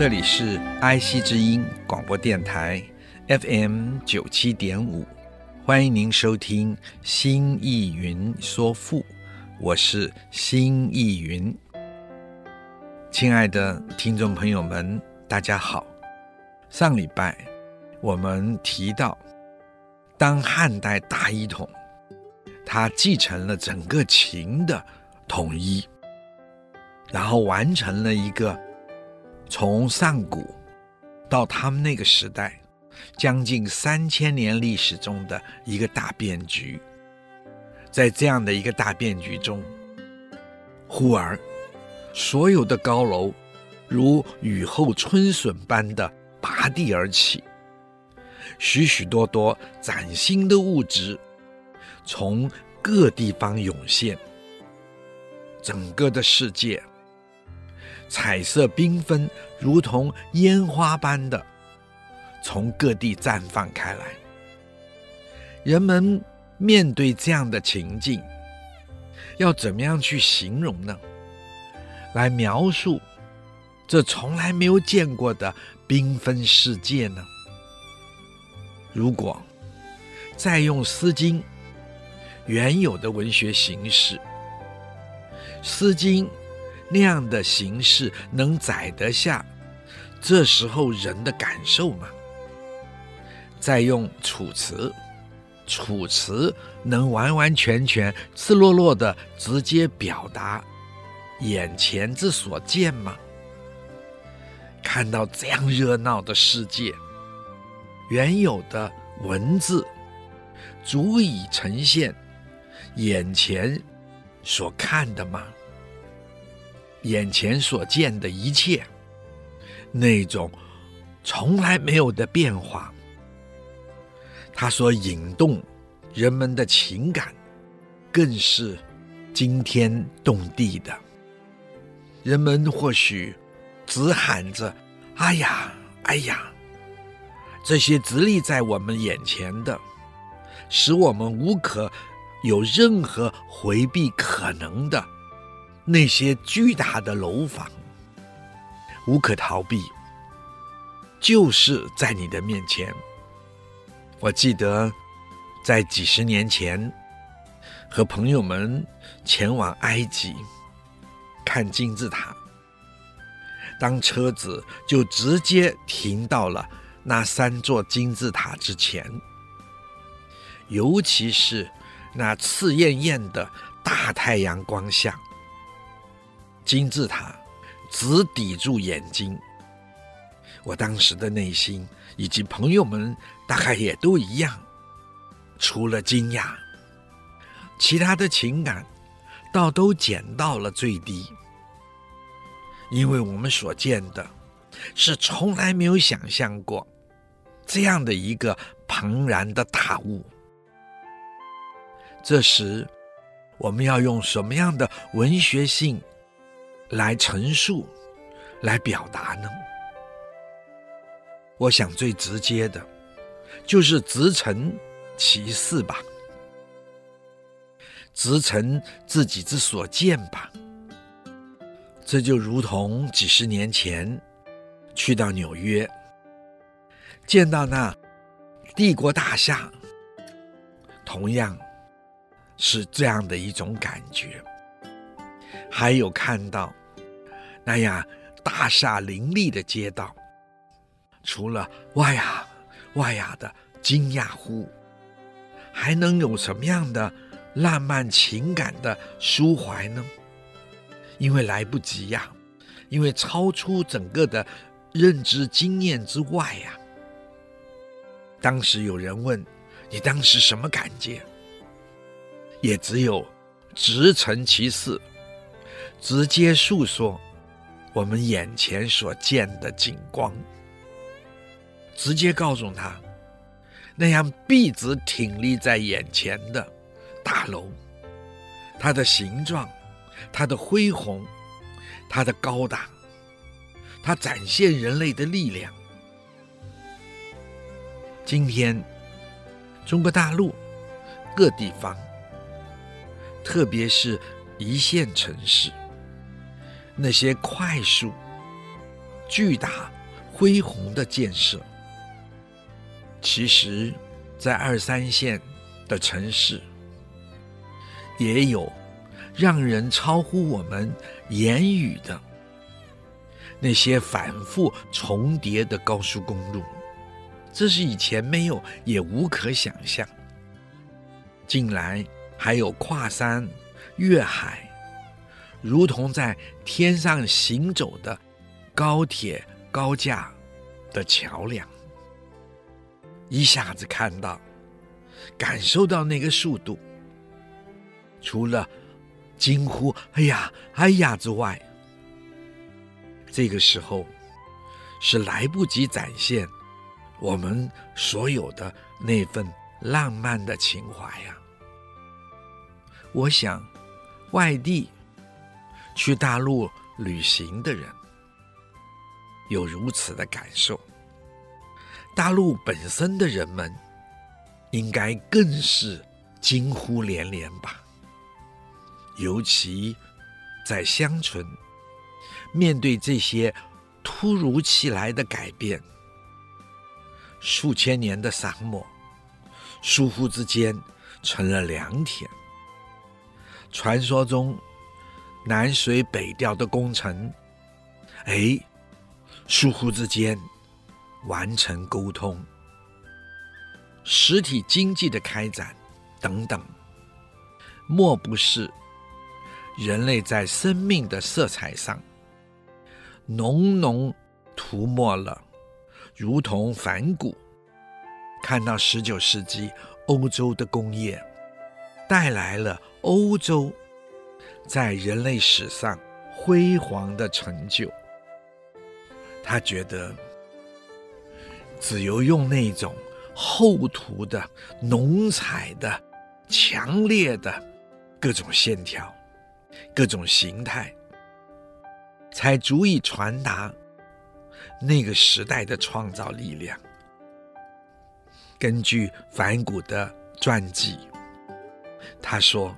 这里是爱惜之音广播电台 FM 九七点五，欢迎您收听《新艺云说赋》，我是新艺云。亲爱的听众朋友们，大家好。上礼拜我们提到，当汉代大一统，他继承了整个秦的统一，然后完成了一个。从上古到他们那个时代，将近三千年历史中的一个大变局，在这样的一个大变局中，忽而所有的高楼如雨后春笋般的拔地而起，许许多多崭新的物质从各地方涌现，整个的世界。彩色缤纷，如同烟花般的从各地绽放开来。人们面对这样的情境，要怎么样去形容呢？来描述这从来没有见过的缤纷世界呢？如果再用《诗经》原有的文学形式，《诗经》。那样的形式能载得下这时候人的感受吗？再用《楚辞》，《楚辞》能完完全全、赤裸裸的直接表达眼前之所见吗？看到这样热闹的世界，原有的文字足以呈现眼前所看的吗？眼前所见的一切，那种从来没有的变化，它所引动人们的情感，更是惊天动地的。人们或许只喊着：“哎呀，哎呀！”这些直立在我们眼前的，使我们无可有任何回避可能的。那些巨大的楼房，无可逃避，就是在你的面前。我记得在几十年前，和朋友们前往埃及看金字塔，当车子就直接停到了那三座金字塔之前，尤其是那刺艳艳的大太阳光下。金字塔只抵住眼睛，我当时的内心以及朋友们大概也都一样，除了惊讶，其他的情感倒都减到了最低，因为我们所见的是从来没有想象过这样的一个庞然的大物。这时，我们要用什么样的文学性来陈述，来表达呢？我想最直接的，就是直陈其事吧，直陈自己之所见吧。这就如同几十年前去到纽约，见到那帝国大厦，同样是这样的一种感觉。还有看到。那样大厦林立的街道，除了哇呀哇呀的惊讶呼，还能有什么样的浪漫情感的抒怀呢？因为来不及呀，因为超出整个的认知经验之外呀。当时有人问你当时什么感觉，也只有直陈其事，直接诉说。我们眼前所见的景光，直接告诉他，那样笔直挺立在眼前的大楼，它的形状，它的恢宏，它的高大，它展现人类的力量。今天，中国大陆各地方，特别是一线城市，那些快速、巨大、恢宏的建设，其实，在二三线的城市，也有让人超乎我们言语的那些反复重叠的高速公路。这是以前没有，也无可想象。近来还有跨山越海，如同在天上行走的高铁高架的桥梁，一下子看到、感受到那个速度，除了惊呼“哎呀，哎呀”之外，这个时候是来不及展现。我们所有的那份浪漫的情怀呀，我想，外地去大陆旅行的人有如此的感受，大陆本身的人们应该更是惊呼连连吧。尤其在乡村，面对这些突如其来的改变。数千年的沙漠，倏忽之间成了良田。传说中南水北调的工程，哎，倏忽之间完成沟通。实体经济的开展等等，莫不是人类在生命的色彩上浓浓涂抹了。如同反骨看到十九世纪欧洲的工业带来了欧洲在人类史上辉煌的成就，他觉得只有用那种厚涂的、浓彩的、强烈的各种线条、各种形态，才足以传达。那个时代的创造力量，根据梵谷的传记，他说：“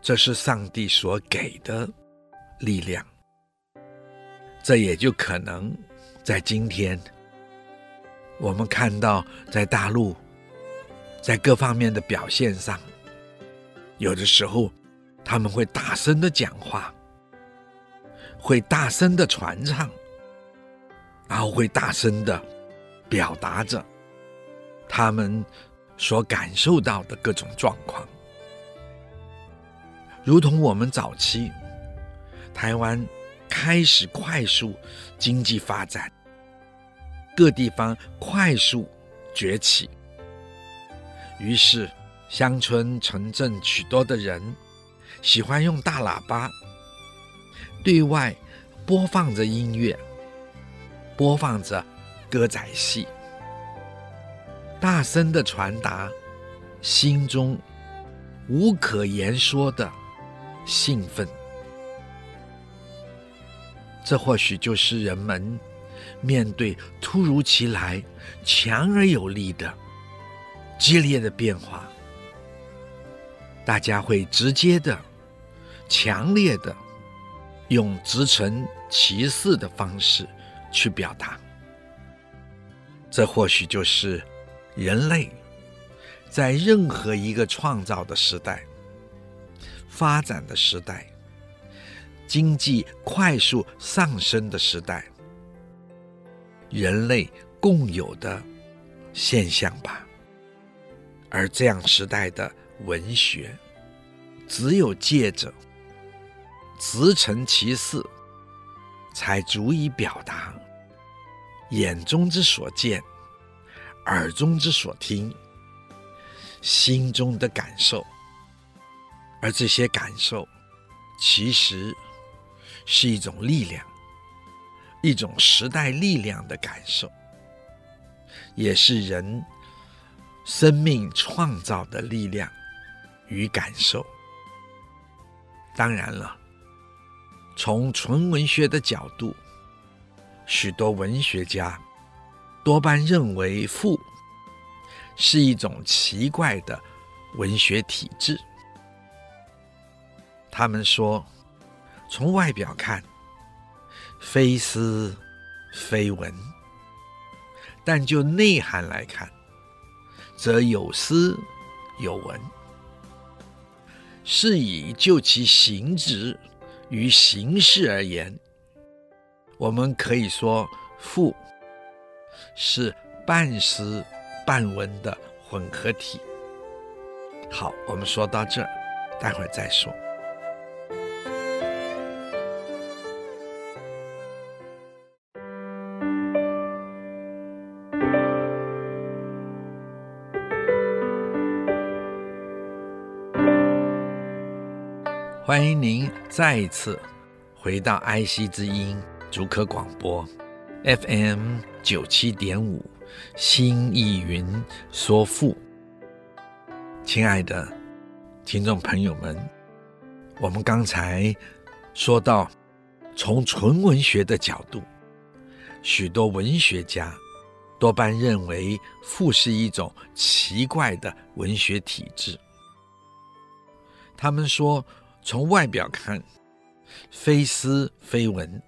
这是上帝所给的力量。”这也就可能在今天，我们看到在大陆，在各方面的表现上，有的时候他们会大声的讲话，会大声的传唱。然后会大声的表达着他们所感受到的各种状况，如同我们早期台湾开始快速经济发展，各地方快速崛起，于是乡村城镇许多的人喜欢用大喇叭对外播放着音乐。播放着歌仔戏，大声的传达心中无可言说的兴奋。这或许就是人们面对突如其来、强而有力的激烈的变化，大家会直接的、强烈的用直陈其事的方式。去表达，这或许就是人类在任何一个创造的时代、发展的时代、经济快速上升的时代，人类共有的现象吧。而这样时代的文学，只有借着直陈其事。才足以表达眼中之所见，耳中之所听，心中的感受。而这些感受，其实是一种力量，一种时代力量的感受，也是人生命创造的力量与感受。当然了，从纯文学的角度，许多文学家多半认为赋是一种奇怪的文学体制。他们说，从外表看，非诗非文，但就内涵来看，则有诗有文。是以就其形质与形式而言，我们可以说赋是半诗半文的混合体。好，我们说到这儿，待会儿再说。再一次回到爱惜之音竹科广播 FM 九七点五新意云说赋，亲爱的听众朋友们，我们刚才说到，从纯文学的角度，许多文学家多半认为赋是一种奇怪的文学体制，他们说。从外表看，非诗非文，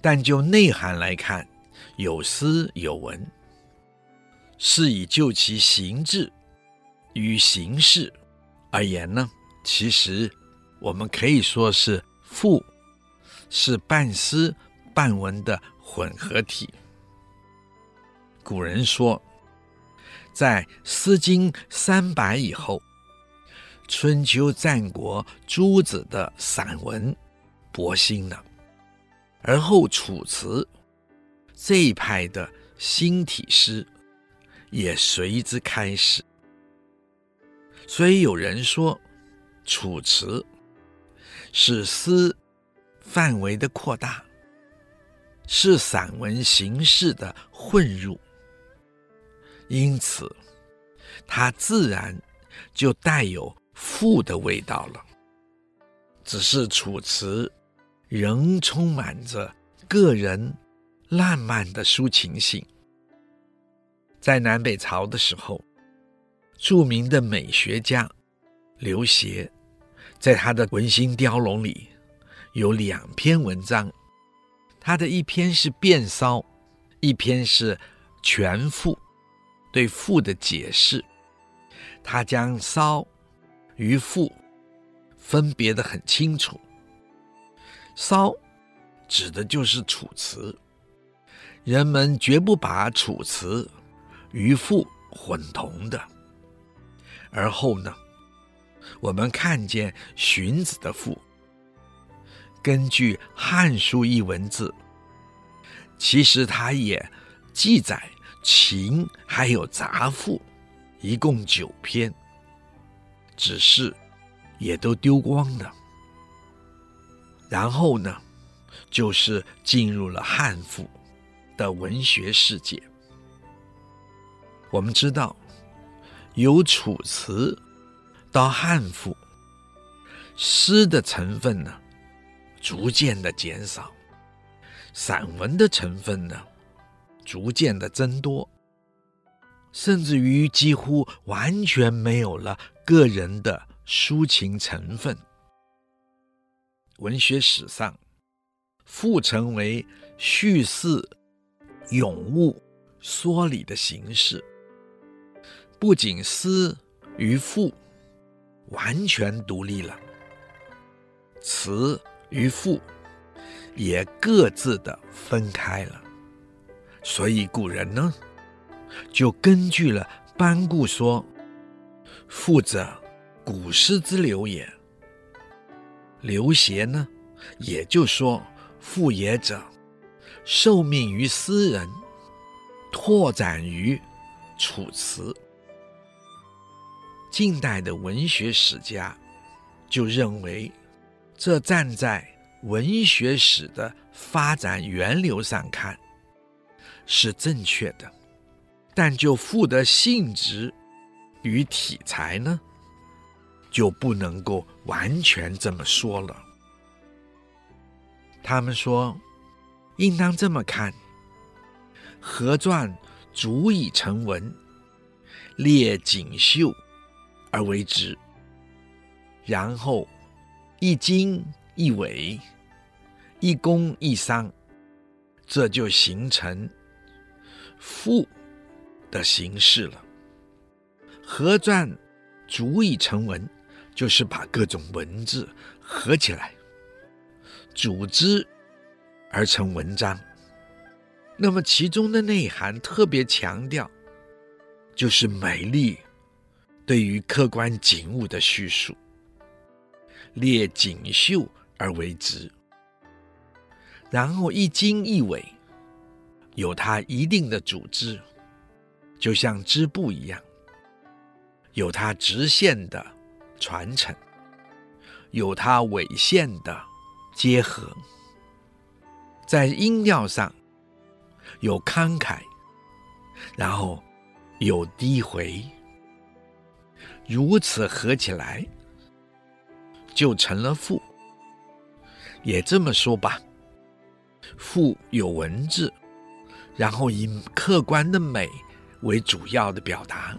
但就内涵来看，有诗有文。是以就其形制与形式而言呢，其实我们可以说是赋是半诗半文的混合体。古人说，在《诗经》三百以后。春秋战国诸子的散文博兴了，而后楚辞这一派的新体诗也随之开始。所以有人说，楚辞是诗范围的扩大，是散文形式的混入，因此它自然就带有。赋的味道了，只是楚辞仍充满着个人浪漫的抒情性。在南北朝的时候，著名的美学家刘勰，在他的《文心雕龙》里有两篇文章，他的一篇是变骚，一篇是全赋，对赋的解释，他将骚。与赋分别得很清楚，骚指的就是楚辞，人们绝不把楚辞与赋混同的。而后呢，我们看见荀子的赋，根据《汉书》一文字，其实他也记载秦还有杂赋，一共九篇。只是，也都丢光了。然后呢，就是进入了汉赋的文学世界。我们知道，由楚辞到汉赋，诗的成分呢，逐渐的减少，散文的成分呢，逐渐的增多，甚至于几乎完全没有了。个人的抒情成分，文学史上，赋成为叙事、咏物、说理的形式。不仅诗与赋完全独立了，词与赋也各自的分开了。所以古人呢，就根据了班固说。赋者，古诗之流也。刘勰呢，也就说，赋也者，受命于诗人，拓展于楚辞。近代的文学史家就认为，这站在文学史的发展源流上看是正确的，但就赋的性质与体裁呢，就不能够完全这么说了。他们说，应当这么看：合传足以成文，列锦绣而为之，然后一经一纬，一公一商，这就形成赋的形式了。合传足以成文，就是把各种文字合起来，组织而成文章。那么其中的内涵特别强调，就是美丽对于客观景物的叙述，列锦绣而为之，然后一经一纬，有它一定的组织，就像织布一样，有它直线的传承，有它纬线的结合，在音调上有慷慨，然后有低回，如此合起来，就成了赋。也这么说吧，赋有文字，然后以客观的美为主要的表达，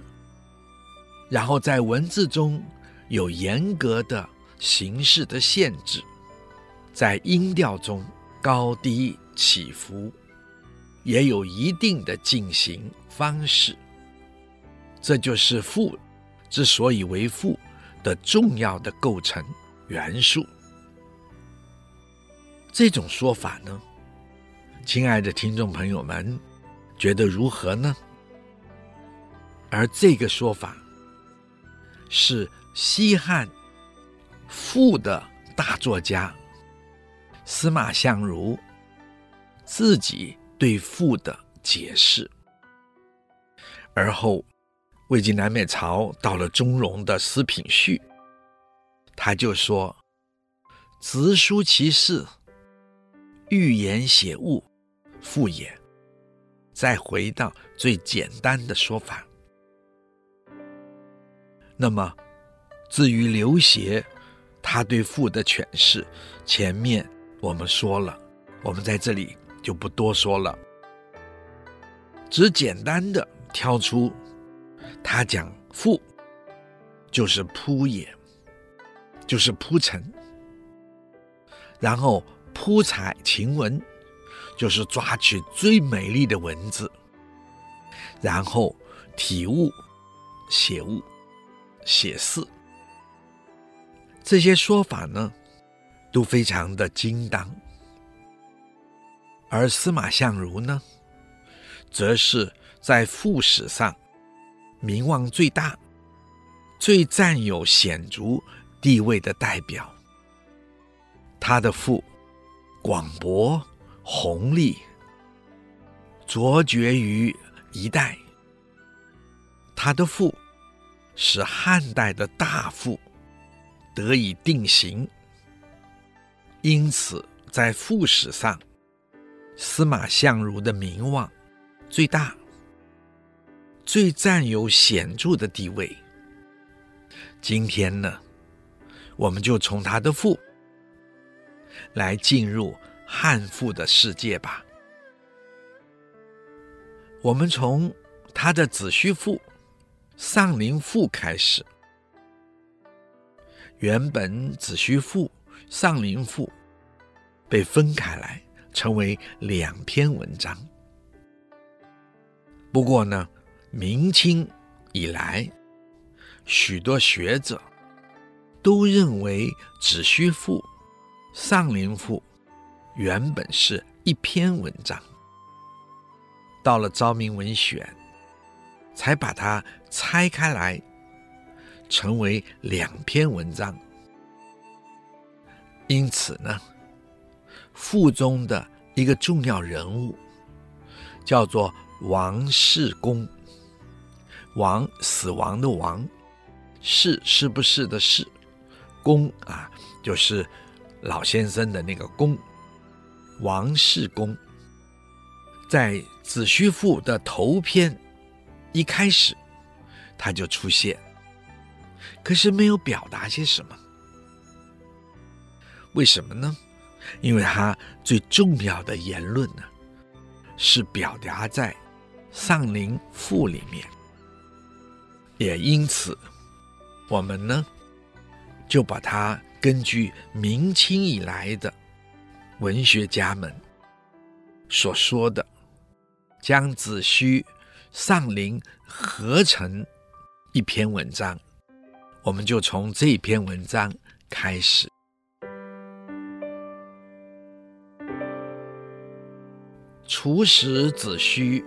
然后在文字中有严格的形式的限制，在音调中高低起伏，也有一定的进行方式。这就是赋之所以为赋的重要的构成元素。这种说法呢，亲爱的听众朋友们，觉得如何呢？而这个说法是西汉赋的大作家司马相如自己对赋的解释。而后，魏晋南北朝到了中庸的司品序，他就说：“直抒其事。”寓言写物，赋也。再回到最简单的说法。那么，至于刘勰，他对赋的诠释，前面我们说了，我们在这里就不多说了，只简单的挑出，他讲赋就是铺也，就是铺陈，然后。铺采晴文，就是抓取最美丽的文字，然后体悟、写物、写事。这些说法呢，都非常的精当。而司马相如呢，则是在赋史上名望最大、最占有显著地位的代表。他的赋。广博宏丽，卓绝于一代。他的赋使汉代的大赋得以定型，因此在赋史上，司马相如的名望最大，最占有显著的地位。今天呢，我们就从他的赋。来进入汉赋的世界吧。我们从他的子虚赋、上林赋开始。原本子虚赋、上林赋被分开来，成为两篇文章。不过呢，明清以来，许多学者都认为子虚赋。上林赋原本是一篇文章，到了《昭明文选》，才把它拆开来，成为两篇文章。因此呢，赋中的一个重要人物叫做王世公。王，死亡的王，是是不是的是，公啊，就是。老先生的那个公，王世公，在《子虚赋》的头篇一开始，他就出现，可是没有表达些什么。为什么呢？因为他最重要的言论呢，是表达在《丧灵赋》里面，也因此，我们呢，就把它根据明清以来的文学家们所说的，将子虚、丧灵合成一篇文章，我们就从这篇文章开始。楚使子虚，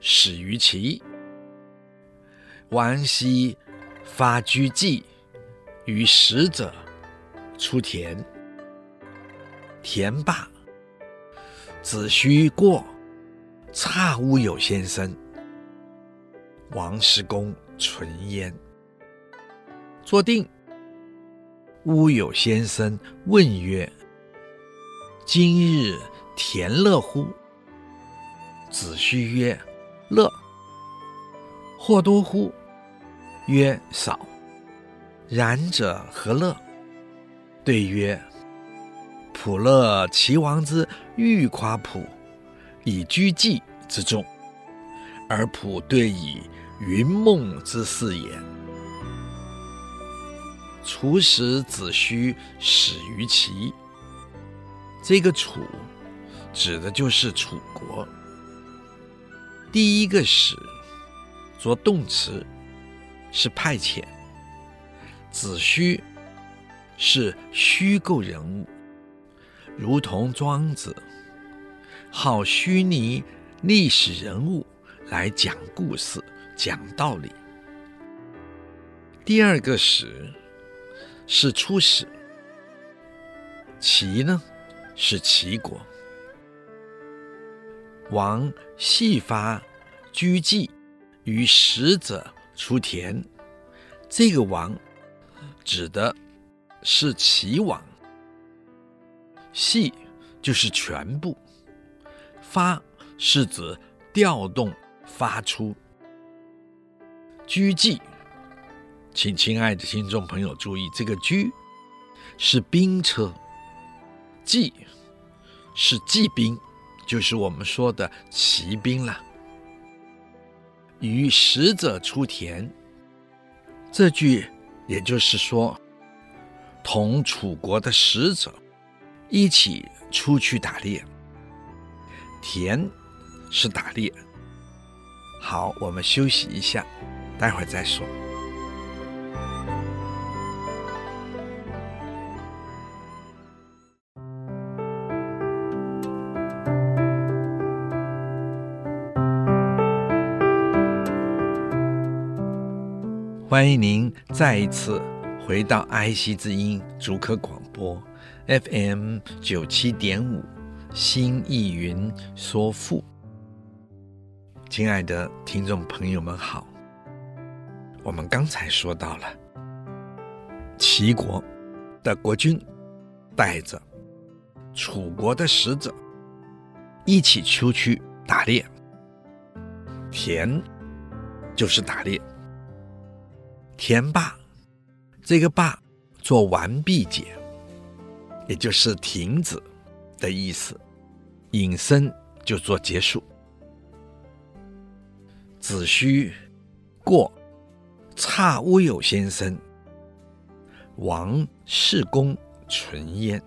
始于齐。王羲发居祭，于使者出田。田罢，子虚过，差乌有先生。王师公存焉。坐定，乌有先生问曰：“今日田乐乎？”子虚曰：“乐。”或多乎？曰：“少。”然者何乐？对曰：“卜乐齐王之欲夸普，以居祭之众，而普对以云梦之事也。”楚使子虚始于齐，这个楚指的就是楚国。第一个使做动词是派遣，子虚是虚构人物，如同庄子好虚拟历史人物来讲故事、讲道理。第二个使是出使，齐呢是齐国。王羲发居祭，与使者出田。这个王指的是齐王。羲就是全部，发是指调动、发出。居祭，请亲爱的听众朋友注意，这个居是兵车，祭是骑兵。就是我们说的骑兵了。与使者出田，这句也就是说，同楚国的使者一起出去打猎。田是打猎。好，我们休息一下，待会儿再说。欢迎您再一次回到爱惜之音竹科广播 FM 九七点五新意云说富。亲爱的听众朋友们好，我们刚才说到了齐国的国君带着楚国的使者一起出去打猎，田就是打猎。田罢，这个罢做完毕解，也就是停止的意思。引申就做结束。子虚过，差乌有先生。王世公存焉。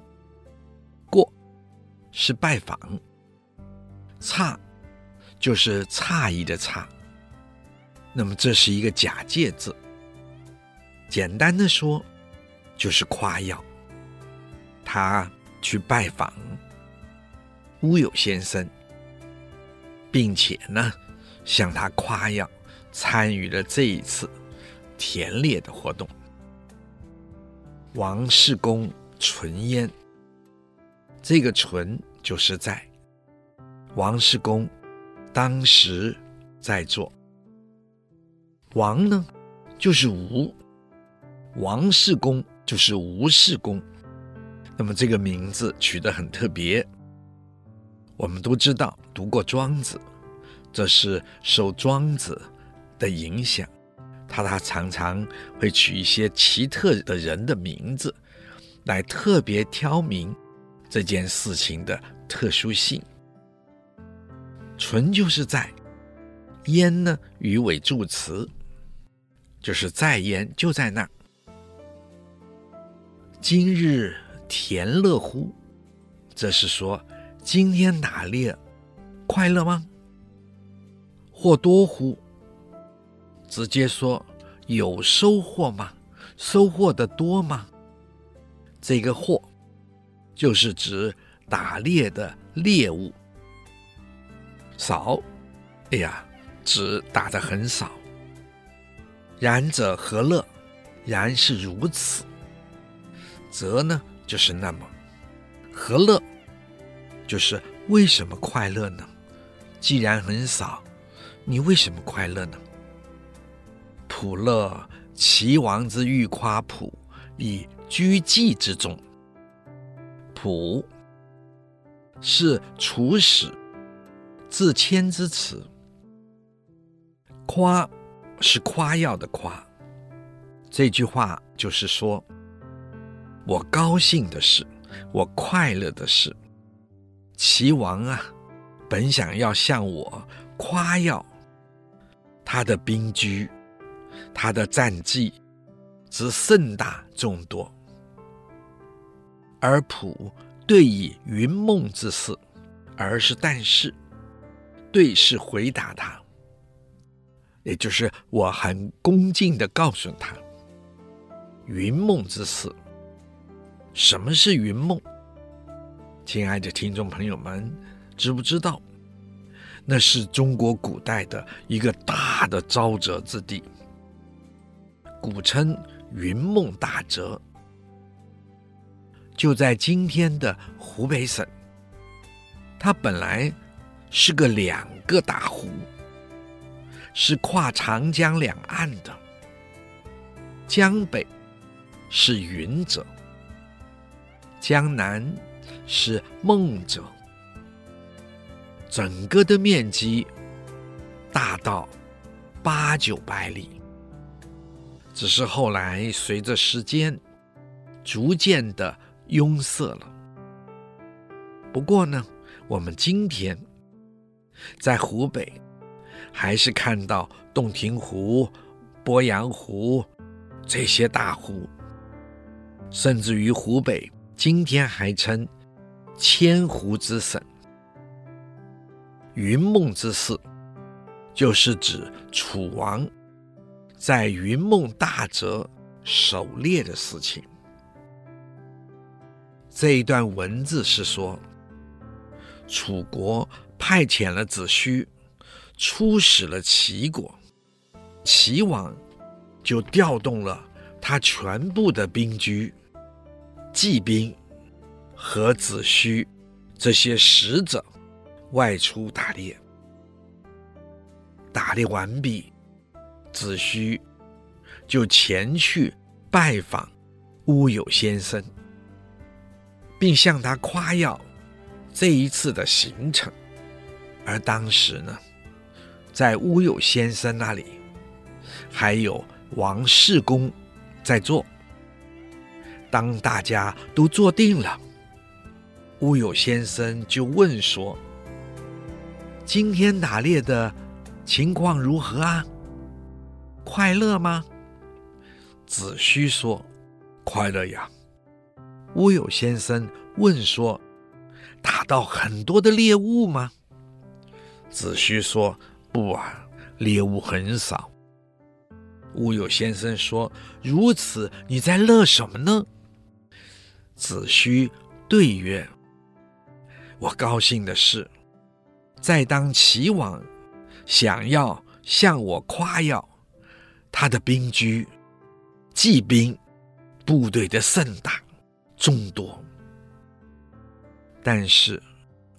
过是拜访，差就是诧异的诧。那么这是一个假借字。简单的说，就是夸耀。他去拜访乌有先生，并且呢，向他夸耀参与了这一次田猎的活动。王世公存焉，这个存就是在。王世公当时在做。王呢，就是吴。王世公就是吴世公，那么这个名字取得很特别。我们都知道读过《庄子》，这是受庄子的影响，他他常常会取一些奇特的人的名字，来特别挑明这件事情的特殊性。存就是在，焉呢？于尾助词，就是在焉，就在那。今日田乐乎？这是说今天打猎快乐吗？或多乎？直接说有收获吗？收获的多吗？这个获就是指打猎的猎物少。哎呀，指打的很少。然者何乐？然是如此。则呢，就是那么，何乐？就是为什么快乐呢？既然很少，你为什么快乐呢？普乐齐王之欲夸普以居季之中。普是处使自谦之词，夸是夸耀的夸。这句话就是说。我高兴的事，我快乐的事，齐王啊，本想要向我夸耀他的兵居，他的战绩之甚大众多，而仆对以云梦之事，而是但是，对是回答他，也就是我很恭敬的告诉他，云梦之事。什么是云梦？亲爱的听众朋友们，知不知道？那是中国古代的一个大的沼泽之地，古称云梦大泽，就在今天的湖北省。它本来是个两个大湖，是跨长江两岸的，江北是云泽。江南是梦泽，整个的面积大到八九百里，只是后来随着时间逐渐的壅塞了。不过呢，我们今天在湖北还是看到洞庭湖、鄱阳湖这些大湖，甚至于湖北。今天还称千湖之省，云梦之事，就是指楚王在云梦大泽狩猎的事情。这一段文字是说，楚国派遣了子虚，出使了齐国，齐王就调动了他全部的兵车。骑兵和子虚这些使者外出打猎，打猎完毕，子虚就前去拜访乌有先生，并向他夸耀这一次的行程。而当时呢，在乌有先生那里还有王世公在做。当大家都坐定了，乌有先生就问说：“今天打猎的情况如何啊？快乐吗？”子虚说：“快乐呀。”乌有先生问说：“打到很多的猎物吗？”子虚说：“不啊，猎物很少。”乌有先生说：“如此，你在乐什么呢？”子虚对曰：“我高兴的是，在当齐王想要向我夸耀他的兵居、骑兵、部队的盛大众多，但是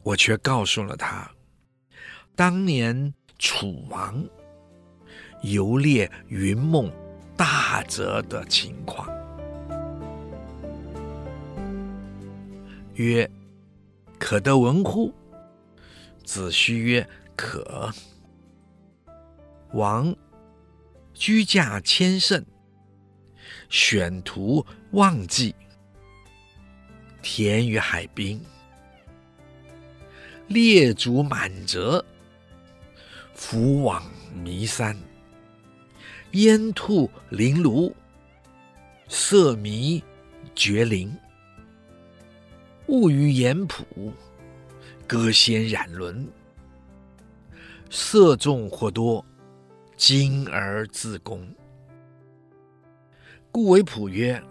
我却告诉了他，当年楚王游猎云梦大泽的情况。”曰：“可得闻乎？”子虚曰：“可。”王居驾千乘，选图忘记，田与海滨，列卒满泽，弗往弥山。烟兔綾芦，色迷绝灵。物于岩浦，歌仙染轮。色众或多，今而自宫。故为仆曰：“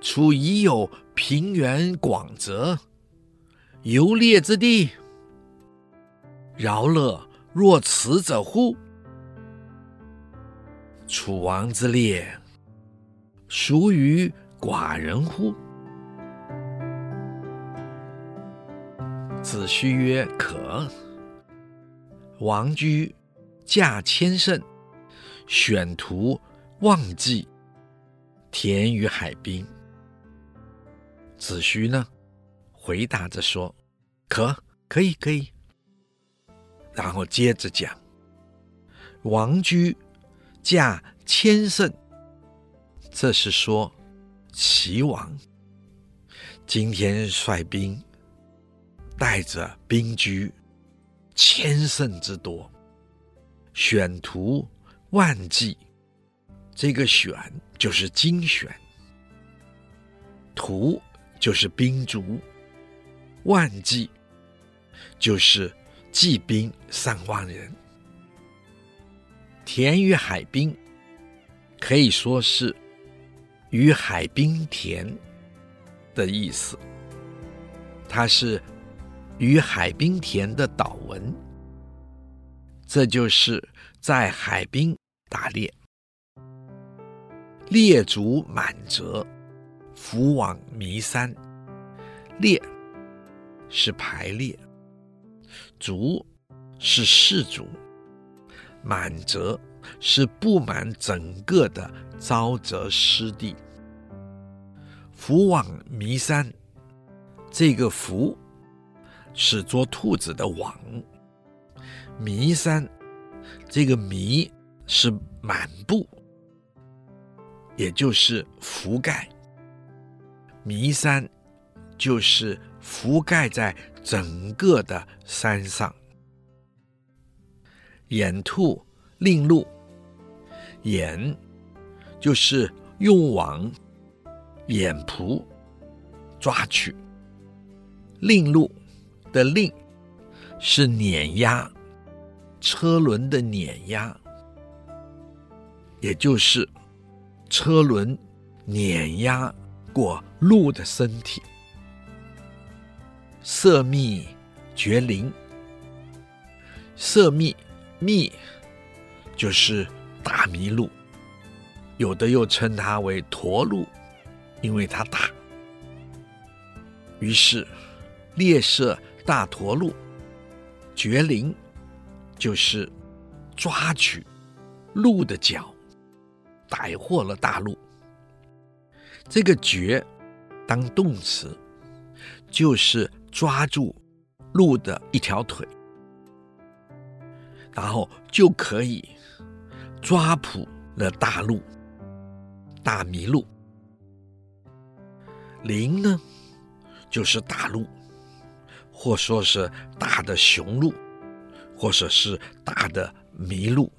楚已有平原广泽，游猎之地，饶乐若此者乎？”楚王之猎，孰与寡人乎？子胥曰：“可。”王居驾千乘，选图望济，田与海滨。子虚呢，回答着说：“可，可以，可以。”然后接着讲：“王居。”驾千乘，这是说齐王今天率兵，带着兵居千乘之多，选途望济。这个选就是精选，图就是兵卒，望济就是济兵上万人。田与海滨，可以说是与海滨田的意思。它是与海滨田的岛文。这就是在海滨打猎。列卒满泽，弗往弥山。列是排列，足是士卒。满泽是布满整个的沼泽湿地。弗往弥山，这个弗是捉兔子的网。弥山，这个弥是满布，也就是覆盖。弥山就是覆盖在整个的山上。掩兔綾芦，烟就是用网眼扑抓取，綾芦的令是碾压车轮的碾压，也就是车轮碾压过鹿的身体。色密绝灵，色迷。迷就是大麋鹿，有的又称它为驼鹿，因为它大。于是猎射大驼鹿，绝灵就是抓取鹿的角，逮获了大鹿。这个绝当动词，就是抓住鹿的一条腿。然后就可以抓捕了大鹿、大麋鹿。灵呢，就是大鹿，或说是大的雄鹿，或者是大的麋鹿。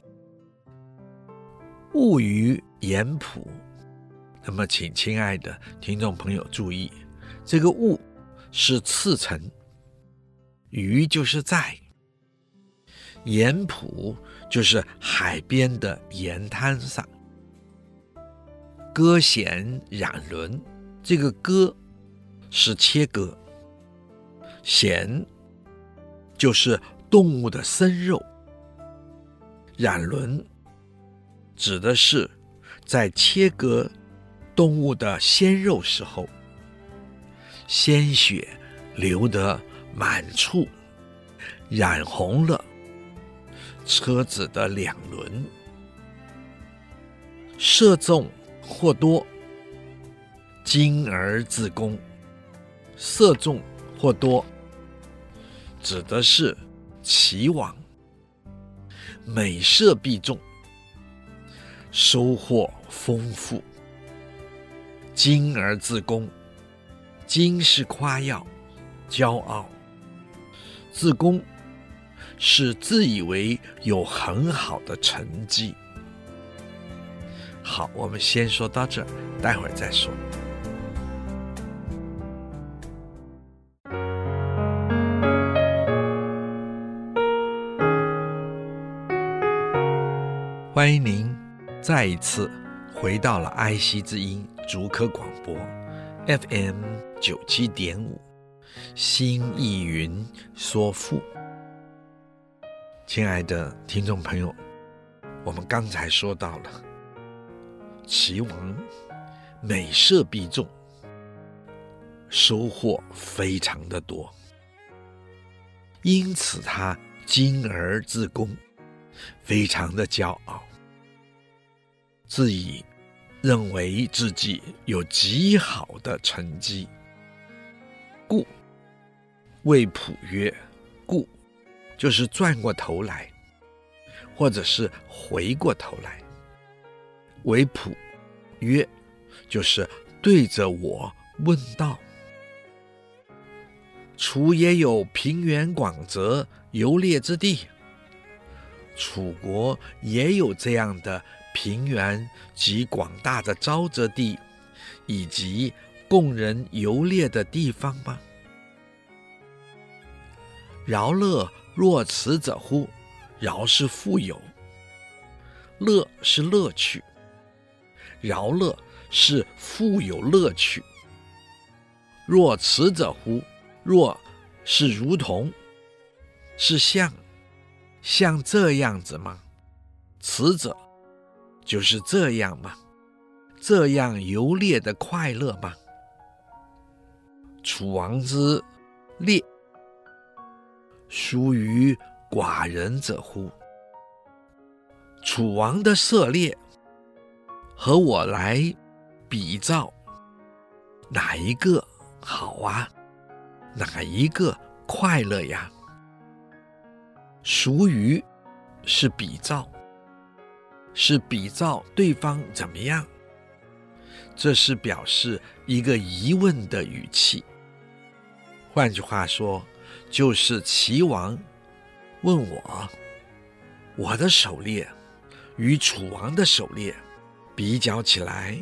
物于盐浦，那么请亲爱的听众朋友注意，这个物是次称，于就是在。盐浦就是海边的盐滩上，歌仙膻轮，这个歌是切割，弦就是动物的生肉，染轮指的是在切割动物的鲜肉时候，鲜血流得满处，染红了。车子的两轮，色众或多，精而自宫。射中或多，指的是齐王每射必中，收获丰富，矜而自恭。矜是夸耀、骄傲，自恭是自以为有很好的成绩。好，我们先说到这儿，待会儿再说。再一次回到了爱惜之音竹科广播 FM 九七点五，新意云说赋。亲爱的听众朋友，我们刚才说到了。齐王每射必中，收获非常的多，因此他矜而自宫，非常的骄傲，自以认为自己有极好的成绩，故谓普曰：“故就是转过头来，或者是回过头来。”为普曰，就是对着我问道。楚也有平原广泽、游猎之地，楚国也有这样的平原及广大的沼泽地，以及供人游猎的地方吗？饶乐若此者乎？饶是富有，乐是乐趣。饶乐是富有乐趣。若此者乎？若是如同，是像，像这样子吗？此者就是这样吗？这样游猎的快乐吗？楚王之猎，殊于寡人者乎？楚王的射猎。和我来比照，哪一个好啊？哪一个快乐呀？孰于是比照，是比照对方怎么样？这是表示一个疑问的语气。换句话说，就是齐王问我，我的狩猎与楚王的狩猎。比较起来，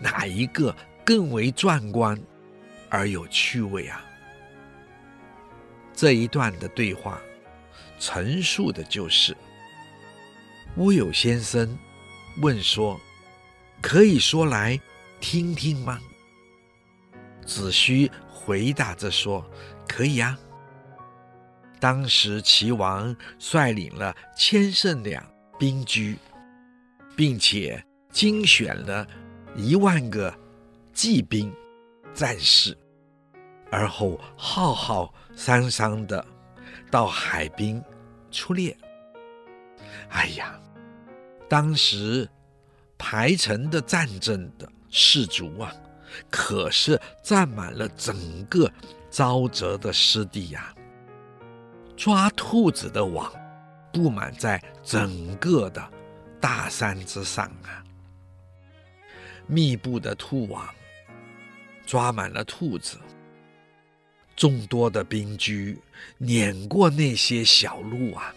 哪一个更为壮观而有趣味啊？这一段的对话陈述的就是乌有先生问说：“可以说来听听吗？”子虚回答着说：“可以啊。”当时齐王率领了千乘两兵车，并且。精选了一万个骑兵战士，而后浩浩汤汤的到海滨出猎。哎呀，当时排城的战阵的士卒啊，可是占满了整个沼泽的湿地呀，抓兔子的网布满在整个的大山之上啊。密布的兔网，抓满了兔子。众多的兵车碾过那些小路啊，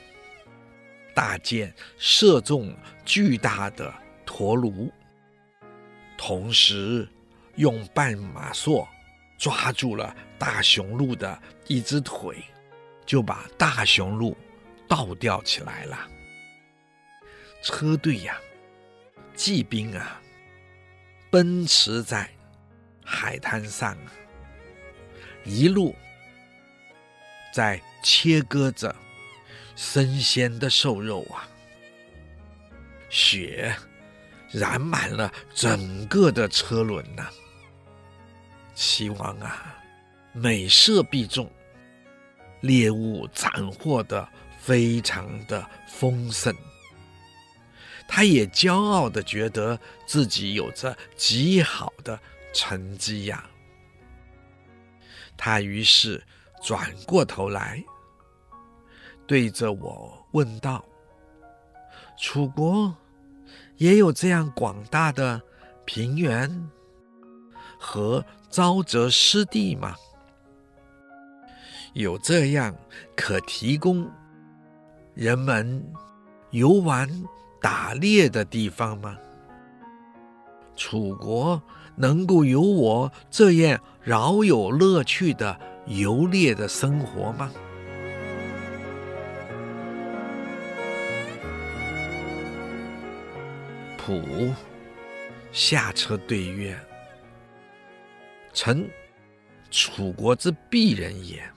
大箭射中巨大的陀螺，同时用绊马索抓住了大雄鹿的一只腿，就把大雄鹿倒吊起来了。车队呀，骑兵啊。奔驰在海滩上，一路在切割着生鲜的瘦肉啊，血染满了整个的车轮呐、齐王啊，每射必中，猎物斩获的非常的丰盛。他也骄傲的觉得自己有着极好的成绩呀。他于是转过头来，对着我问道：“楚国也有这样广大的平原和沼泽湿地吗？有这样可提供人们游玩打猎的地方吗？楚国？”能够有我这样饶有乐趣的游猎的生活吗？仆下车对曰：“臣楚国之鄙人也，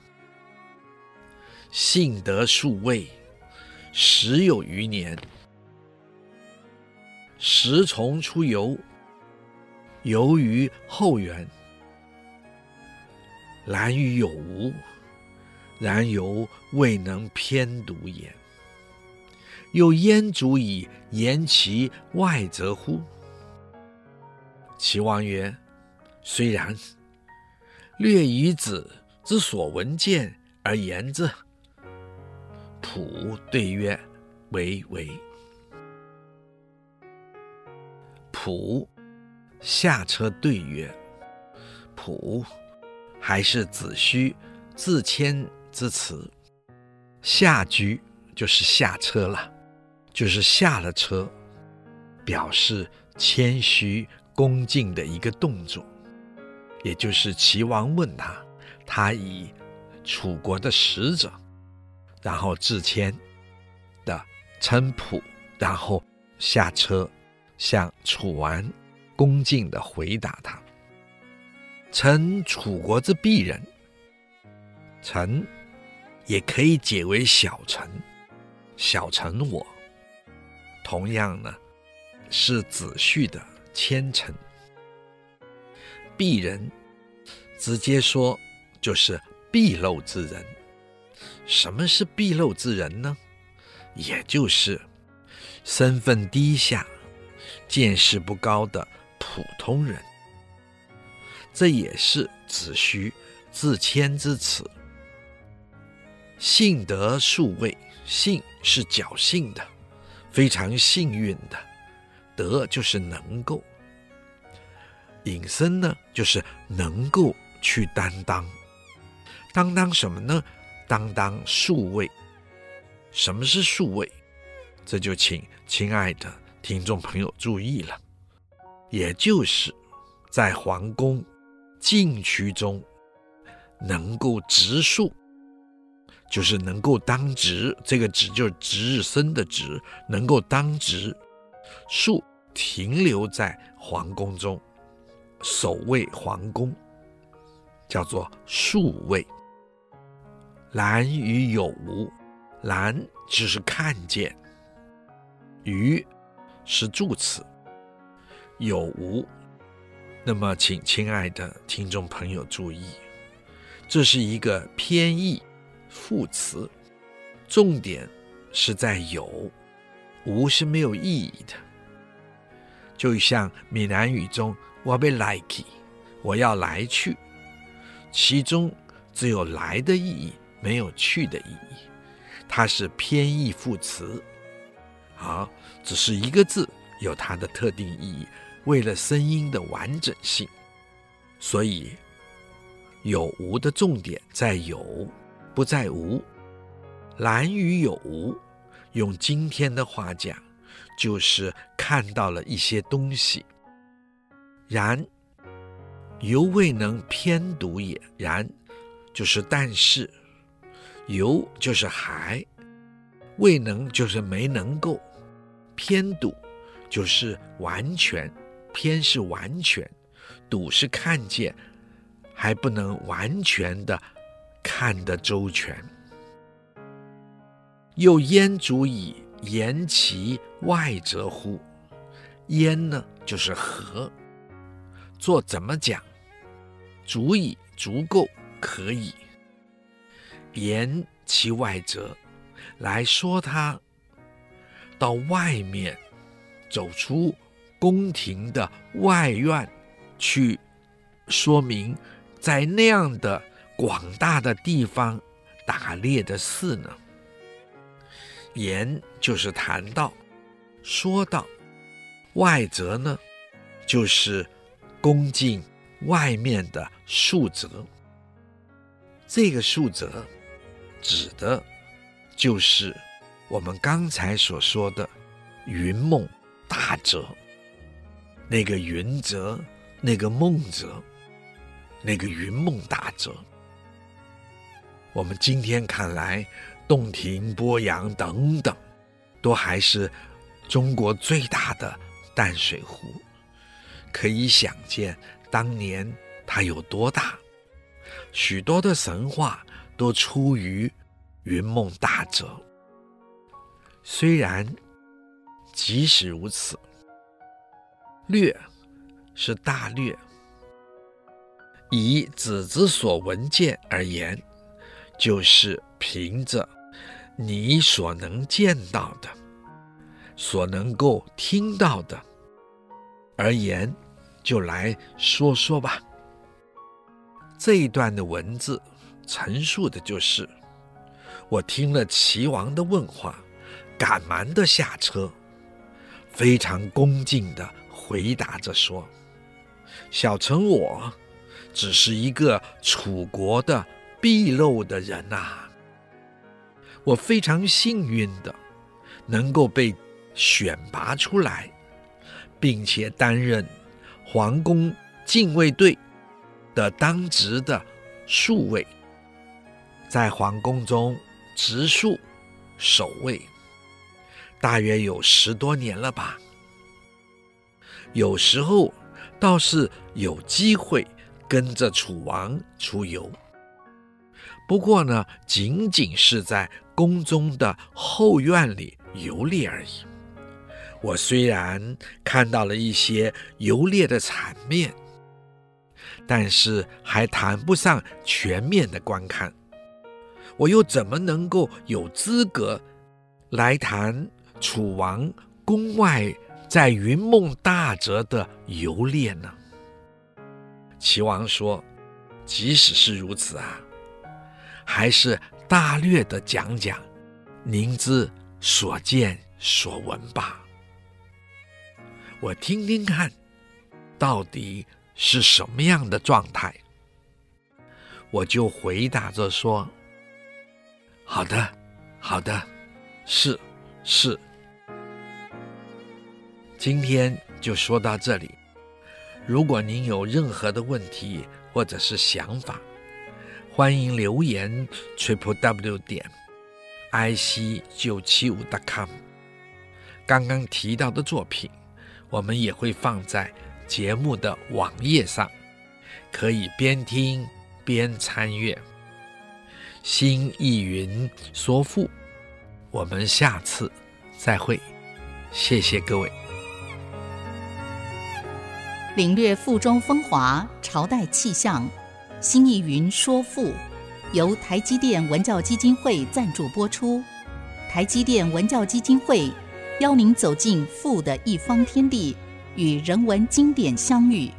幸得数位，时有余年，时从出游。”游于后园，然于有无，然犹未能偏独也。又焉足以言其外则乎？齐王曰：“虽然，略以子之所闻见而言之。”仆对曰：“为为。”仆。下车对曰：“仆，还是子虚自谦之词。下车就是下车了，就是下了车，表示谦虚恭敬的一个动作。也就是齐王问他，他以楚国的使者，然后自谦的称仆，然后下车向楚王。”恭敬地回答他：“臣楚国之鄙人，臣也可以解为小臣，小臣我。同样呢，是子胥的谦臣。鄙人，直接说就是鄙陋之人。什么是鄙陋之人呢？也就是身份低下、见识不高的。”普通人，这也是子虚自谦之词。幸得数位，幸是侥幸的，非常幸运的；德就是能够，隐身呢，就是能够去担当。担当什么呢？担当数位。什么是数位？这就请亲爱的听众朋友注意了。也就是在皇宫禁区中能够植树，就是能够当值，这个值就是值日生的值，能够当值，树停留在皇宫中，守卫皇宫，叫做数位。兰与有无，兰只是看见，于是助词。有无？那么，请亲爱的听众朋友注意，这是一个偏义副词，重点是在有，无是没有意义的。就像闽南语中“我要来去”，我要来去，其中只有来的意义，没有去的意义，它是偏义副词。好，只是一个字有它的特定意义。为了声音的完整性，所以有无的重点在有，不在无。兰与有无，用今天的话讲，就是看到了一些东西。然犹未能偏读也。然就是但是，犹就是还，未能就是没能够，偏独就是完全。偏是完全，独是看见，还不能完全的看得周全。又焉足以言其外则乎？焉呢，就是何？做怎么讲？足以足够可以言其外则，来说他到外面走出。宫廷的外院去说明，在那样的广大的地方打猎的事呢？言就是谈道、说道，外则呢，就是恭敬外面的树泽。这个树泽指的，就是我们刚才所说的云梦大泽。那个云泽，那个梦泽，那个云梦大泽。我们今天看来，洞庭、鄱阳等等，都还是中国最大的淡水湖，可以想见当年它有多大。许多的神话都出于云梦大泽。虽然即使如此，略是大略，以子之所闻见而言，就是凭着你所能见到的、所能够听到的而言，就来说说吧。这一段的文字陈述的就是：我听了齐王的问话，赶忙的下车，非常恭敬的。回答着说：“小臣我只是一个楚国的鄙陋的人呐、我非常幸运的能够被选拔出来，并且担任皇宫禁卫队的当值的宿卫，在皇宫中值宿守卫，大约有十多年了吧。”有时候倒是有机会跟着楚王出游，不过呢，仅仅是在宫中的后院里游猎而已。我虽然看到了一些游猎的场面，但是还谈不上全面的观看。我又怎么能够有资格来谈楚王宫外？在云梦大泽的游猎呢？齐王说：“即使是如此啊，还是大略的讲讲您之所见所闻吧。我听听看，到底是什么样的状态。”我就回答着说：“好的，好的，是，是。”今天就说到这里。如果您有任何的问题或者是想法，欢迎留言 triple w 点 i c 九七五 dot com。刚刚提到的作品，我们也会放在节目的网页上，可以边听边参阅。新意云说赋，我们下次再会，谢谢各位。领略赋中风华，朝代气象。新意云说赋，由台积电文教基金会赞助播出。台积电文教基金会邀您走进赋的一方天地，与人文经典相遇。